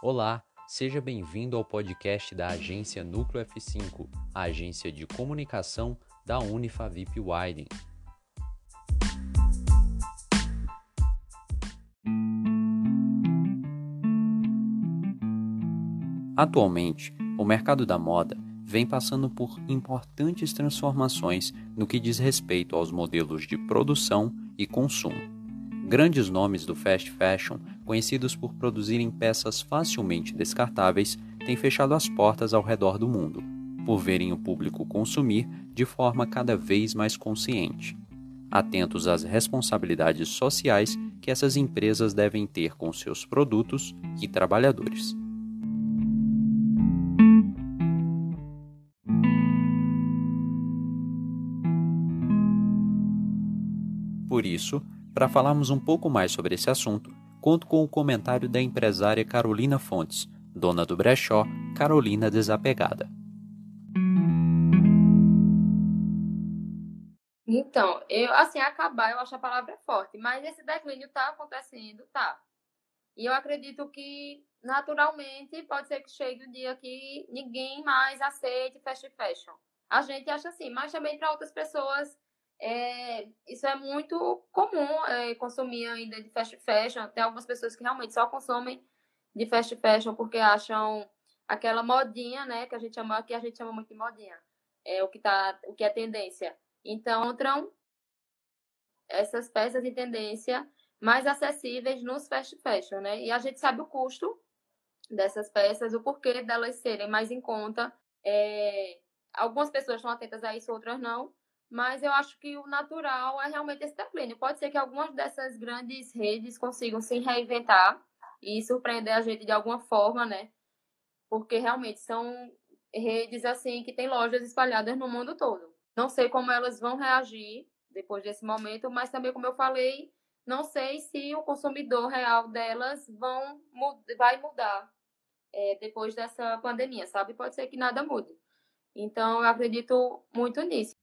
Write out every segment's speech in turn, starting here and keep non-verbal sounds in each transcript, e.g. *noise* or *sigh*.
Olá, seja bem-vindo ao podcast da agência Núcleo F5, a agência de comunicação da Unifavip Widen. Atualmente, o mercado da moda vem passando por importantes transformações no que diz respeito aos modelos de produção e consumo. Grandes nomes do fast fashion, conhecidos por produzirem peças facilmente descartáveis, têm fechado as portas ao redor do mundo, por verem o público consumir de forma cada vez mais consciente, atentos às responsabilidades sociais que essas empresas devem ter com seus produtos e trabalhadores. Por isso, para falarmos um pouco mais sobre esse assunto, conto com o comentário da empresária Carolina Fontes, dona do brechó Carolina Desapegada. Então, eu, assim, acabar, eu acho a palavra forte, mas esse declínio está acontecendo, tá. E eu acredito que, naturalmente, pode ser que chegue o um dia que ninguém mais aceite fast fashion. A gente acha assim, mas também para outras pessoas é, isso é muito comum é, consumir ainda de fast fashion. Tem algumas pessoas que realmente só consomem de fast fashion porque acham aquela modinha, né? Que a gente chama que a gente chama muito de modinha. É o que tá, o que é tendência. Então, entram essas peças em tendência mais acessíveis nos fast fashion, né? E a gente sabe o custo dessas peças, o porquê delas serem mais em conta. É, algumas pessoas estão atentas a isso, outras não mas eu acho que o natural é realmente esse declínio. Pode ser que algumas dessas grandes redes consigam se reinventar e surpreender a gente de alguma forma, né? Porque realmente são redes assim que têm lojas espalhadas no mundo todo. Não sei como elas vão reagir depois desse momento, mas também como eu falei, não sei se o consumidor real delas vão vai mudar é, depois dessa pandemia, sabe? Pode ser que nada mude. Então eu acredito muito nisso.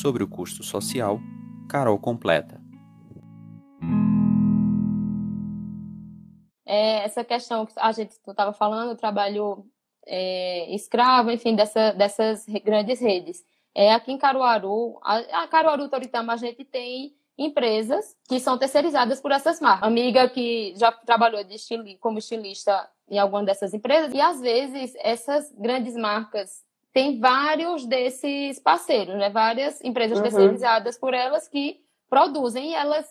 Sobre o custo social, Carol completa. É, essa questão que a gente estava falando, trabalho é, escravo, enfim, dessa, dessas grandes redes. É, aqui em Caruaru, a, a Caruaru Toritama, a gente tem empresas que são terceirizadas por essas marcas. Amiga que já trabalhou de como estilista em alguma dessas empresas, e às vezes essas grandes marcas tem vários desses parceiros, né? Várias empresas uhum. terceirizadas por elas que produzem e elas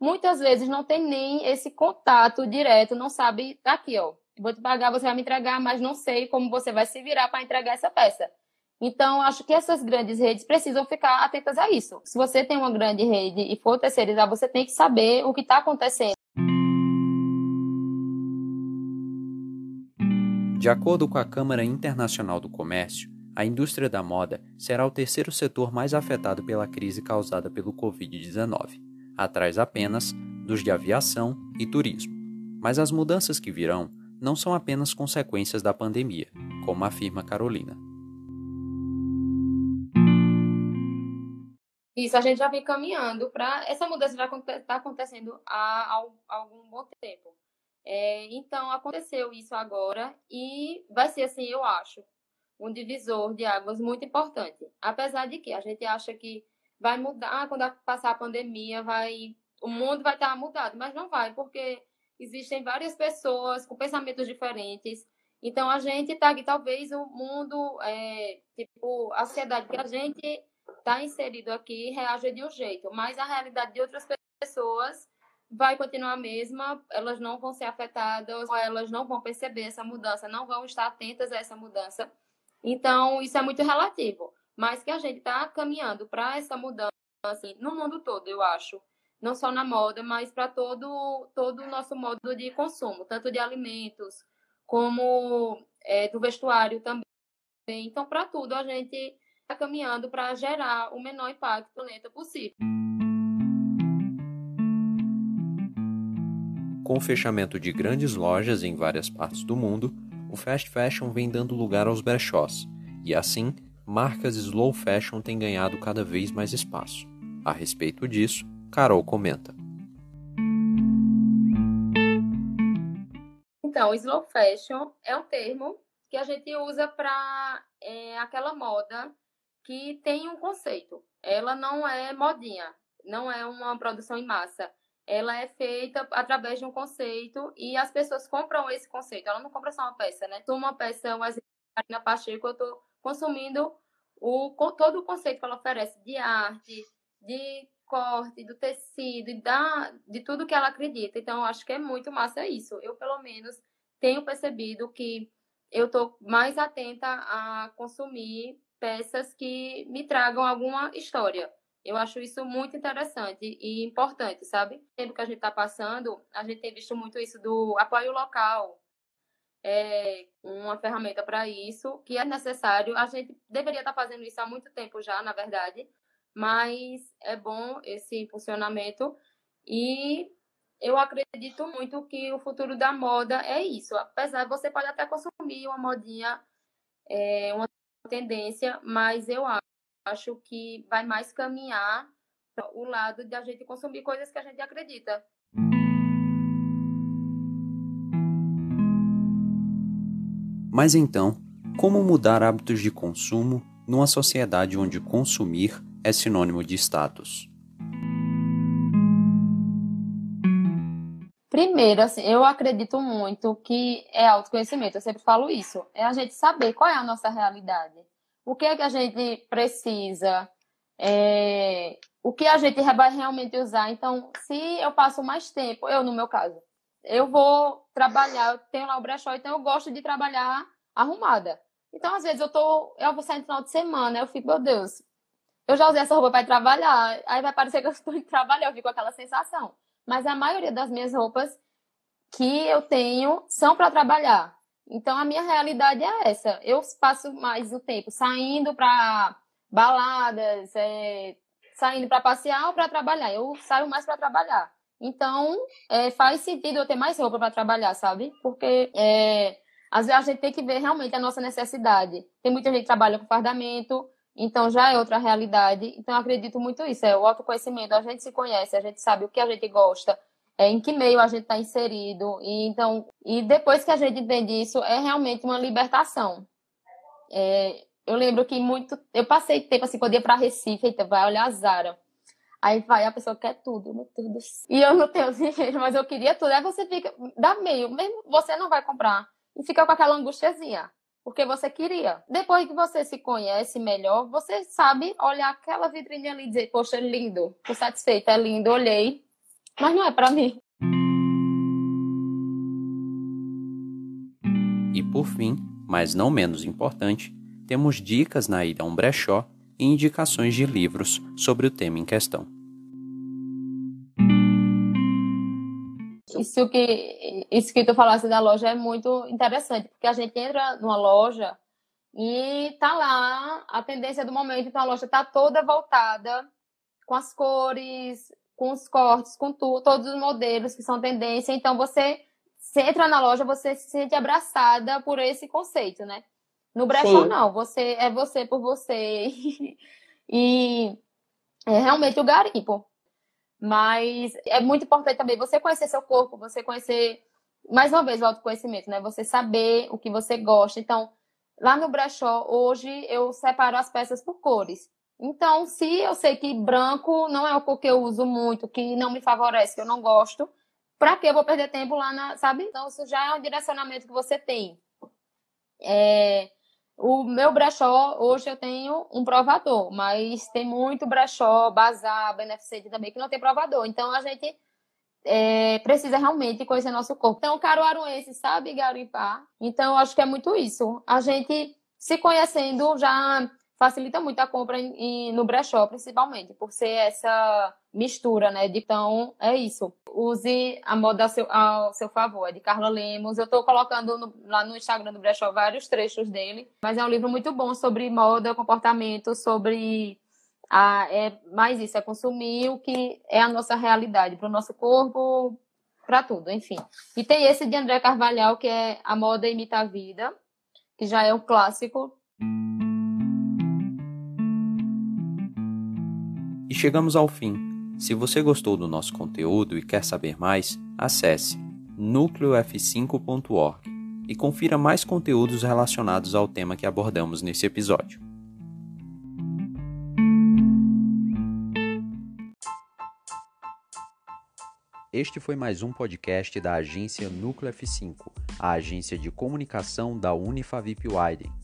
muitas vezes não têm nem esse contato direto, não sabe aqui, ó, vou te pagar, você vai me entregar, mas não sei como você vai se virar para entregar essa peça. Então, acho que essas grandes redes precisam ficar atentas a isso. Se você tem uma grande rede e for terceirizar, você tem que saber o que está acontecendo. De acordo com a Câmara Internacional do Comércio, a indústria da moda será o terceiro setor mais afetado pela crise causada pelo Covid-19, atrás apenas dos de aviação e turismo. Mas as mudanças que virão não são apenas consequências da pandemia, como afirma Carolina. Isso, a gente já vem caminhando para. Essa mudança já está acontecendo há, algum bom tempo. É, então, aconteceu isso agora e vai ser assim, eu acho, um divisor de águas muito importante. Apesar de que a gente acha que vai mudar quando passar a pandemia, vai o mundo vai estar mudado, mas não vai, porque existem várias pessoas com pensamentos diferentes. Então a gente está aqui, talvez o mundo, é, tipo, a sociedade que a gente está inserido aqui reaja de um jeito, mas a realidade de outras pessoas vai continuar a mesma, elas não vão ser afetadas, elas não vão perceber essa mudança, não vão estar atentas a essa mudança. Então, isso é muito relativo. Mas que a gente está caminhando para essa mudança assim, no mundo todo, eu acho. Não só na moda, mas para todo, todo o nosso modo de consumo, tanto de alimentos como é, do vestuário também. Então, para tudo, a gente está caminhando para gerar o menor impacto planeta possível. Com o fechamento de grandes lojas em várias partes do mundo, o fast fashion vem dando lugar aos brechós, e assim, marcas slow fashion têm ganhado cada vez mais espaço. A respeito disso, Carol comenta. Então, slow fashion é um termo que a gente usa para é, aquela moda que tem um conceito. Ela não é modinha, não é uma produção em massa. Ela é feita através de um conceito e as pessoas compram esse conceito. Ela não compra só uma peça, né? Uma peça, um exemplo, na Pacheco, eu estou consumindo o, todo o conceito que ela oferece de arte, de corte, do tecido da, de tudo que ela acredita. Então, acho que é muito massa isso. Eu, pelo menos, tenho percebido que eu estou mais atenta a consumir peças que me tragam alguma história. Eu acho isso muito interessante e importante, sabe? No tempo que a gente está passando, a gente tem visto muito isso do apoio local, é uma ferramenta para isso, que é necessário. A gente deveria estar tá fazendo isso há muito tempo já, na verdade, mas é bom esse funcionamento e eu acredito muito que o futuro da moda é isso. Apesar, você pode até consumir uma modinha, é, uma tendência, mas eu acho que vai mais caminhar o lado de a gente consumir coisas que a gente acredita. Mas então, como mudar hábitos de consumo numa sociedade onde consumir é sinônimo de status? Primeiro, assim, eu acredito muito que é autoconhecimento, eu sempre falo isso. É a gente saber qual é a nossa realidade. O que é que a gente precisa, é, o que a gente vai realmente usar. Então, se eu passo mais tempo, eu no meu caso, eu vou trabalhar, eu tenho lá o brechó, então eu gosto de trabalhar arrumada. Então, às vezes, eu tô, eu vou sair no final de semana, eu fico, meu Deus, eu já usei essa roupa para trabalhar, aí vai parecer que eu estou *laughs* indo trabalhar, eu fico com aquela sensação. Mas a maioria das minhas roupas que eu tenho são para trabalhar. Então, a minha realidade é essa. Eu passo mais o tempo saindo para baladas, é, saindo para passear ou para trabalhar. Eu saio mais para trabalhar. Então, é, faz sentido eu ter mais roupa para trabalhar, sabe? Porque é, às vezes a gente tem que ver realmente a nossa necessidade. Tem muita gente que trabalha com fardamento, então já é outra realidade. Então, eu acredito muito isso. É o autoconhecimento. A gente se conhece, a gente sabe o que a gente gosta, é, em que meio a gente está inserido. E, então, e depois que a gente entende isso, é realmente uma libertação. É, eu lembro que muito. Eu passei tempo assim, quando ia para Recife, eita, vai olhar a Zara. Aí vai, a pessoa quer tudo, meu Deus do céu. E eu não tenho *laughs* dinheiro, mas eu queria tudo. Aí você fica, dá meio, mesmo você não vai comprar. E fica com aquela angustiazinha, porque você queria. Depois que você se conhece melhor, você sabe olhar aquela vitrine ali e dizer, poxa, lindo, tô satisfeita, é lindo, olhei, mas não é para mim. E por fim, mas não menos importante, temos dicas na ida a um brechó e indicações de livros sobre o tema em questão. Isso que, isso que tu falasse da loja é muito interessante, porque a gente entra numa loja e tá lá a tendência do momento, então a loja tá toda voltada com as cores, com os cortes, com tu, todos os modelos que são tendência. Então, você, você entra na loja, você se sente abraçada por esse conceito, né? No brechó, não. Você é você por você. *laughs* e é realmente o garimpo. Mas é muito importante também você conhecer seu corpo, você conhecer, mais uma vez, o autoconhecimento, né? Você saber o que você gosta. Então, lá no brechó, hoje, eu separo as peças por cores. Então, se eu sei que branco não é o cor que eu uso muito, que não me favorece, que eu não gosto, para que eu vou perder tempo lá na, sabe? Então, isso já é um direcionamento que você tem. É, o meu brechó, hoje eu tenho um provador, mas tem muito brechó, bazar, beneficente também, que não tem provador. Então, a gente é, precisa realmente conhecer nosso corpo. Então, caruaruense sabe garimpar. Então, eu acho que é muito isso. A gente se conhecendo já facilita muito a compra em, no brechó, principalmente, por ser essa mistura, né? Então, é isso. Use a moda ao seu, ao seu favor. É de Carla Lemos. Eu estou colocando no, lá no Instagram do brechó vários trechos dele. Mas é um livro muito bom sobre moda, comportamento, sobre... A, é mais isso, é consumir o que é a nossa realidade, para o nosso corpo, para tudo, enfim. E tem esse de André Carvalhal, que é A Moda Imita a Vida, que já é um clássico chegamos ao fim. Se você gostou do nosso conteúdo e quer saber mais, acesse núcleof5.org e confira mais conteúdos relacionados ao tema que abordamos nesse episódio. Este foi mais um podcast da agência Núcleo F5, a agência de comunicação da Unifavip Widen.